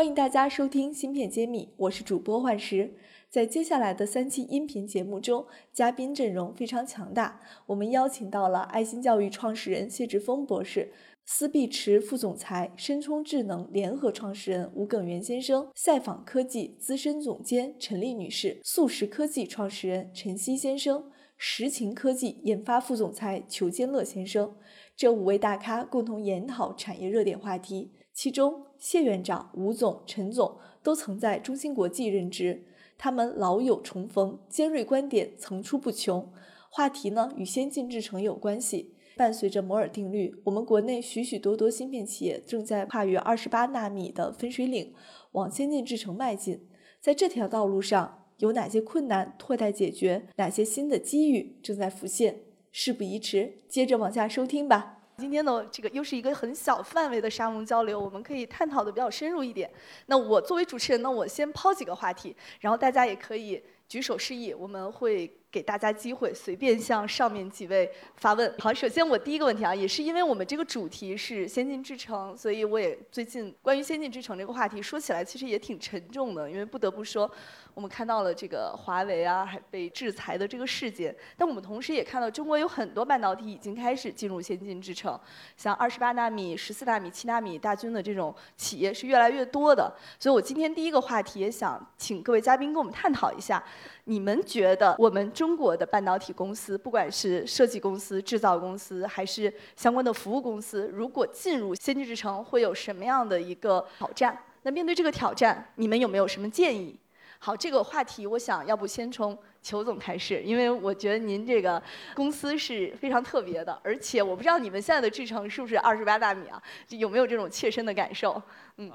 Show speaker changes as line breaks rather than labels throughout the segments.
欢迎大家收听芯片揭秘，我是主播幻石。在接下来的三期音频节目中，嘉宾阵容非常强大。我们邀请到了爱心教育创始人谢志峰博士、思必驰副总裁、深冲智能联合创始人吴耿元先生、赛访科技资深总监陈丽女士、速食科技创始人陈曦先生、实勤科技研发副总裁裘坚乐先生。这五位大咖共同研讨产业热点话题，其中谢院长、吴总、陈总都曾在中芯国际任职。他们老友重逢，尖锐观点层出不穷。话题呢与先进制程有关系。伴随着摩尔定律，我们国内许许多多芯片企业正在跨越二十八纳米的分水岭，往先进制程迈进。在这条道路上，有哪些困难迫待解决？哪些新的机遇正在浮现？事不宜迟，接着往下收听吧。今天呢，这个又是一个很小范围的沙龙交流，我们可以探讨的比较深入一点。那我作为主持人呢，我先抛几个话题，然后大家也可以举手示意，我们会。给大家机会，随便向上面几位发问。好，首先我第一个问题啊，也是因为我们这个主题是先进制程，所以我也最近关于先进制程这个话题说起来其实也挺沉重的，因为不得不说，我们看到了这个华为啊还被制裁的这个事件，但我们同时也看到中国有很多半导体已经开始进入先进制程，像二十八纳米、十四纳米、七纳米大军的这种企业是越来越多的。所以我今天第一个话题也想请各位嘉宾跟我们探讨一下。你们觉得我们中国的半导体公司，不管是设计公司、制造公司，还是相关的服务公司，如果进入先进制程，会有什么样的一个挑战？那面对这个挑战，你们有没有什么建议？好，这个话题我想要不先从裘总开始，因为我觉得您这个公司是非常特别的，而且我不知道你们现在的制程是不是二十八纳米啊？有没有这种切身的感受？
嗯。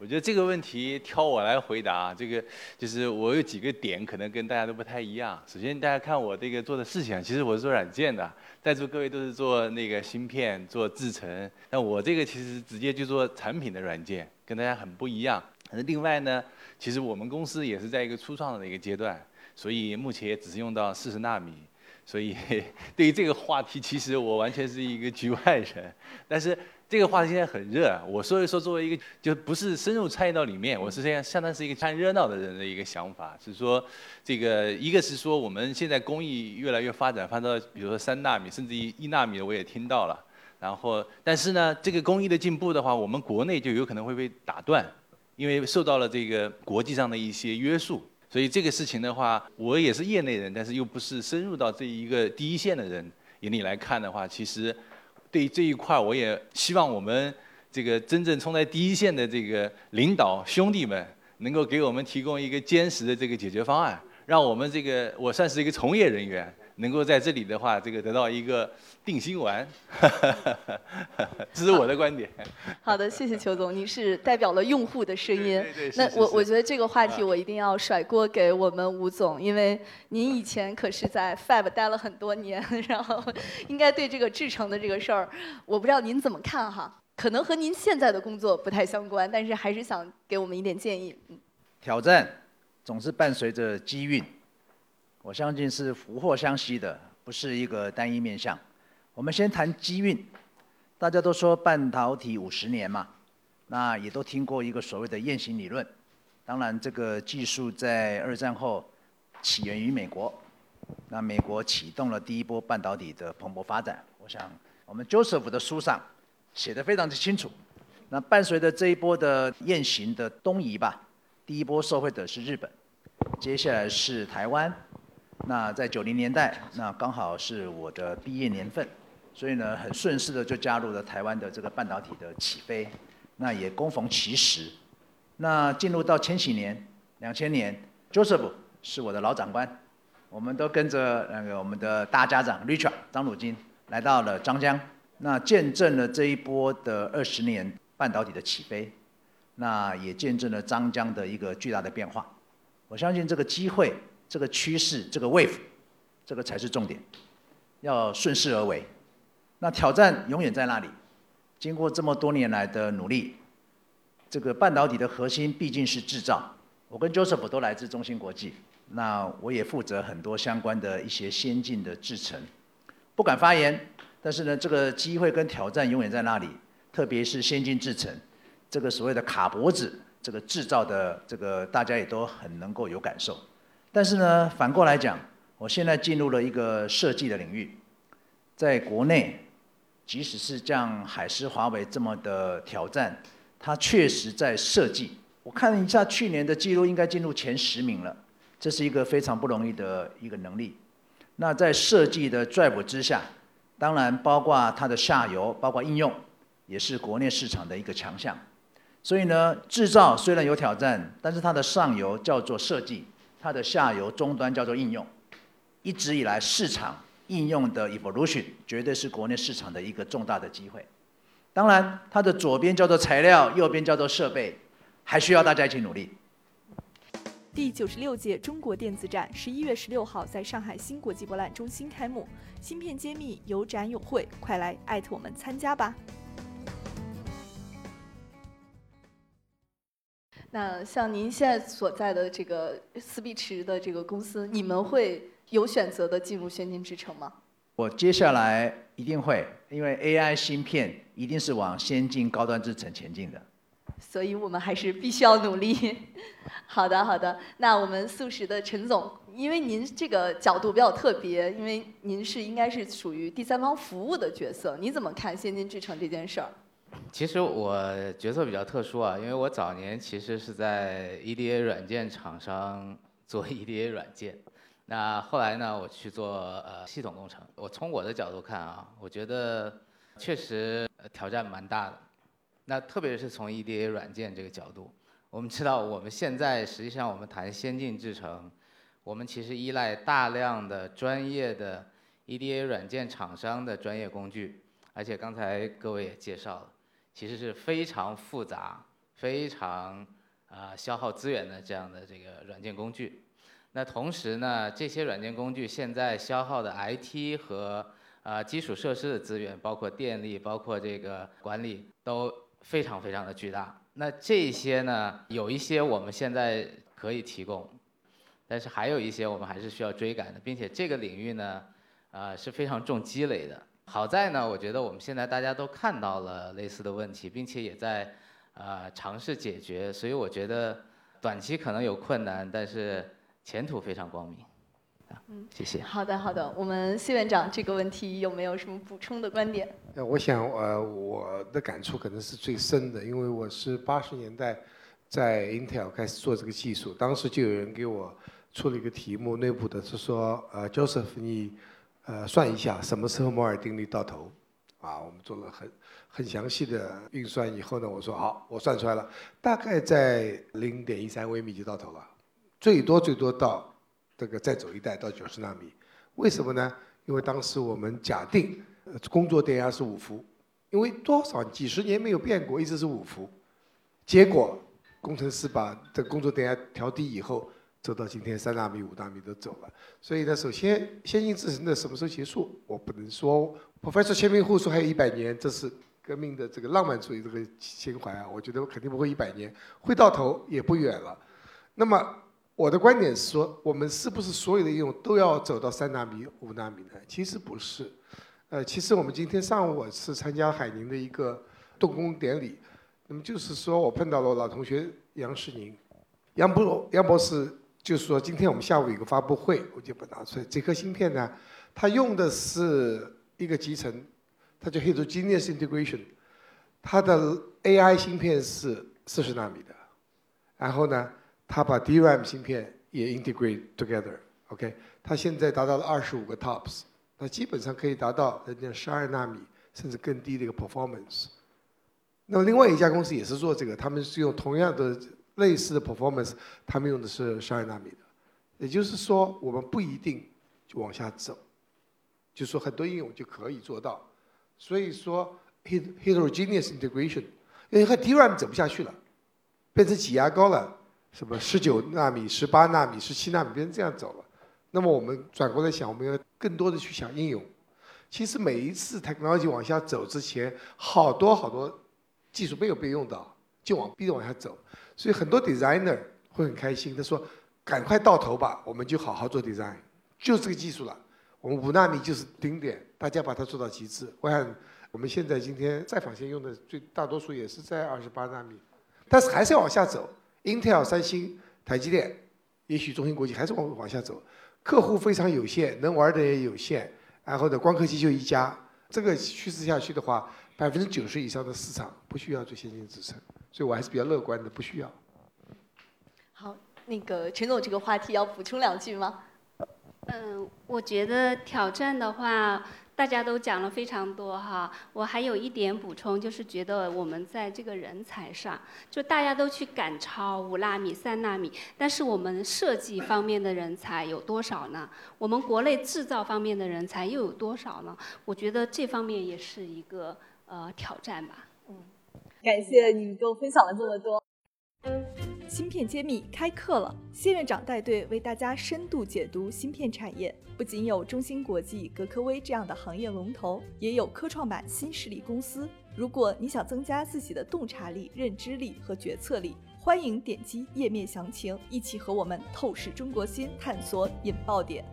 我觉得这个问题挑我来回答，这个就是我有几个点可能跟大家都不太一样。首先，大家看我这个做的事情，其实我是做软件的，在座各位都是做那个芯片、做制程，那我这个其实直接就做产品的软件，跟大家很不一样。那另外呢，其实我们公司也是在一个初创的一个阶段，所以目前也只是用到四十纳米。所以 对于这个话题，其实我完全是一个局外人。但是这个话题现在很热，我说一说作为一个就不是深入参与到里面，我是这样相当是一个看热闹的人的一个想法，是说这个一个是说我们现在工艺越来越发展，发展到比如说三纳米甚至于一纳米的我也听到了。然后但是呢，这个工艺的进步的话，我们国内就有可能会被打断，因为受到了这个国际上的一些约束。所以这个事情的话，我也是业内人，但是又不是深入到这一个第一线的人眼里来看的话，其实对这一块，我也希望我们这个真正冲在第一线的这个领导兄弟们，能够给我们提供一个坚实的这个解决方案，让我们这个我算是一个从业人员。能够在这里的话，这个得到一个定心丸，这是我的观点。
好的，谢谢裘总，您是代表了用户的声音。
对对
那我我觉得这个话题我一定要甩锅给我们吴总，因为您以前可是在 Fab 待了很多年，然后应该对这个制程的这个事儿，我不知道您怎么看哈？可能和您现在的工作不太相关，但是还是想给我们一点建议。嗯。
挑战总是伴随着机遇。我相信是福祸相吸的，不是一个单一面相。我们先谈机运，大家都说半导体五十年嘛，那也都听过一个所谓的雁行理论。当然，这个技术在二战后起源于美国，那美国启动了第一波半导体的蓬勃发展。我想，我们 Joseph 的书上写的非常的清楚。那伴随着这一波的雁行的东移吧，第一波受惠的是日本，接下来是台湾。那在九零年代，那刚好是我的毕业年份，所以呢，很顺势的就加入了台湾的这个半导体的起飞，那也恭逢其时。那进入到千禧年，两千年，Joseph 是我的老长官，我们都跟着那个我们的大家长 Richard 张鲁金来到了张江，那见证了这一波的二十年半导体的起飞，那也见证了张江的一个巨大的变化。我相信这个机会。这个趋势，这个 wave，这个才是重点，要顺势而为，那挑战永远在那里。经过这么多年来的努力，这个半导体的核心毕竟是制造。我跟 Joseph 都来自中芯国际，那我也负责很多相关的一些先进的制程。不敢发言，但是呢，这个机会跟挑战永远在那里，特别是先进制程，这个所谓的卡脖子，这个制造的这个大家也都很能够有感受。但是呢，反过来讲，我现在进入了一个设计的领域，在国内。即使是像海思、华为这么的挑战，它确实在设计。我看了一下去年的记录，应该进入前十名了。这是一个非常不容易的一个能力。那在设计的 drive 之下，当然包括它的下游，包括应用，也是国内市场的一个强项。所以呢，制造虽然有挑战，但是它的上游叫做设计，它的下游终端叫做应用。一直以来市场。应用的 evolution 绝对是国内市场的一个重大的机会。当然，它的左边叫做材料，右边叫做设备，还需要大家一起努力。
第九十六届中国电子展十一月十六号在上海新国际博览中心开幕，芯片揭秘有展有会，快来艾特我们参加吧。那像您现在所在的这个思必驰的这个公司，你们会？有选择的进入先进制程吗？
我接下来一定会，因为 AI 芯片一定是往先进高端制程前进的。
所以我们还是必须要努力。好的，好的。那我们素食的陈总，因为您这个角度比较特别，因为您是应该是属于第三方服务的角色，你怎么看先进制程这件事儿？
其实我角色比较特殊啊，因为我早年其实是在 EDA 软件厂商 做 EDA 软件。那后来呢？我去做呃系统工程。我从我的角度看啊，我觉得确实挑战蛮大的。那特别是从 EDA 软件这个角度，我们知道我们现在实际上我们谈先进制程，我们其实依赖大量的专业的 EDA 软件厂商的专业工具，而且刚才各位也介绍了，其实是非常复杂、非常啊消耗资源的这样的这个软件工具。那同时呢，这些软件工具现在消耗的 IT 和啊基础设施的资源，包括电力、包括这个管理，都非常非常的巨大。那这些呢，有一些我们现在可以提供，但是还有一些我们还是需要追赶的，并且这个领域呢，啊是非常重积累的。好在呢，我觉得我们现在大家都看到了类似的问题，并且也在呃尝试解决，所以我觉得短期可能有困难，但是。前途非常光明，啊，嗯，谢谢。
好的，好的。我们谢院长这个问题有没有什么补充的观点？
呃，我想，呃，我的感触可能是最深的，因为我是八十年代在 Intel 开始做这个技术，当时就有人给我出了一个题目，内部的是说，呃，Joseph，你呃算一下什么时候摩尔定律到头？啊，我们做了很很详细的运算以后呢，我说好，我算出来了，大概在零点一三微米就到头了。最多最多到这个再走一代到九十纳米，为什么呢？因为当时我们假定工作电压是五伏，因为多少几十年没有变过，一直是五伏。结果工程师把这工作电压调低以后，走到今天三纳米、五纳米都走了。所以呢，首先先进制程的什么时候结束？我不能说。Professor 签名户说还有一百年，这是革命的这个浪漫主义这个情怀啊，我觉得肯定不会一百年，会到头也不远了。那么。我的观点是说，我们是不是所有的应用都要走到三纳米、五纳米呢？其实不是。呃，其实我们今天上午我是参加海宁的一个动工典礼，那么就是说我碰到了老同学杨世宁，杨博杨博士就是说，今天我们下午有个发布会，我就把它拿出来。这颗芯片呢，它用的是一个集成，它叫 Heterogeneous Integration，它的 AI 芯片是四十纳米的，然后呢？它把 DRAM 芯片也 integrate together，OK，它现在达到了二十五个 TOPS，它基本上可以达到人家十二纳米甚至更低的一个 performance。那么另外一家公司也是做这个，他们是用同样的类似的 performance，他们用的是十二纳米的。也就是说，我们不一定就往下走，就说很多应用就可以做到。所以说 heterogeneous integration，因为和 DRAM 走不下去了，变成挤牙膏了。什么十九纳米、十八纳米、十七纳米，变成这样走了。那么我们转过来想，我们要更多的去想应用。其实每一次 technology 往下走之前，好多好多技术没有被用到，就往逼着往下走。所以很多 designer 会很开心，他说：“赶快到头吧，我们就好好做 design，就这个技术了。我们五纳米就是顶点，大家把它做到极致。我想我们现在今天在纺线用的最大多数也是在二十八纳米，但是还是要往下走。Intel、三星、台积电，也许中芯国际还是往往下走。客户非常有限，能玩的也有限。”然后呢，光刻机就一家，这个趋势下去的话，百分之九十以上的市场不需要最先进制程，所以我还是比较乐观的，不需要。
好，那个陈总，这个话题要补充两句吗？
嗯，我觉得挑战的话。大家都讲了非常多哈，我还有一点补充，就是觉得我们在这个人才上，就大家都去赶超五纳米、三纳米，但是我们设计方面的人才有多少呢？我们国内制造方面的人才又有多少呢？我觉得这方面也是一个呃挑战吧。
嗯，感谢你给我分享了这么多。芯片揭秘开课了，谢院长带队为大家深度解读芯片产业。不仅有中芯国际、格科威这样的行业龙头，也有科创板新势力公司。如果你想增加自己的洞察力、认知力和决策力，欢迎点击页面详情，一起和我们透视中国芯，探索引爆点。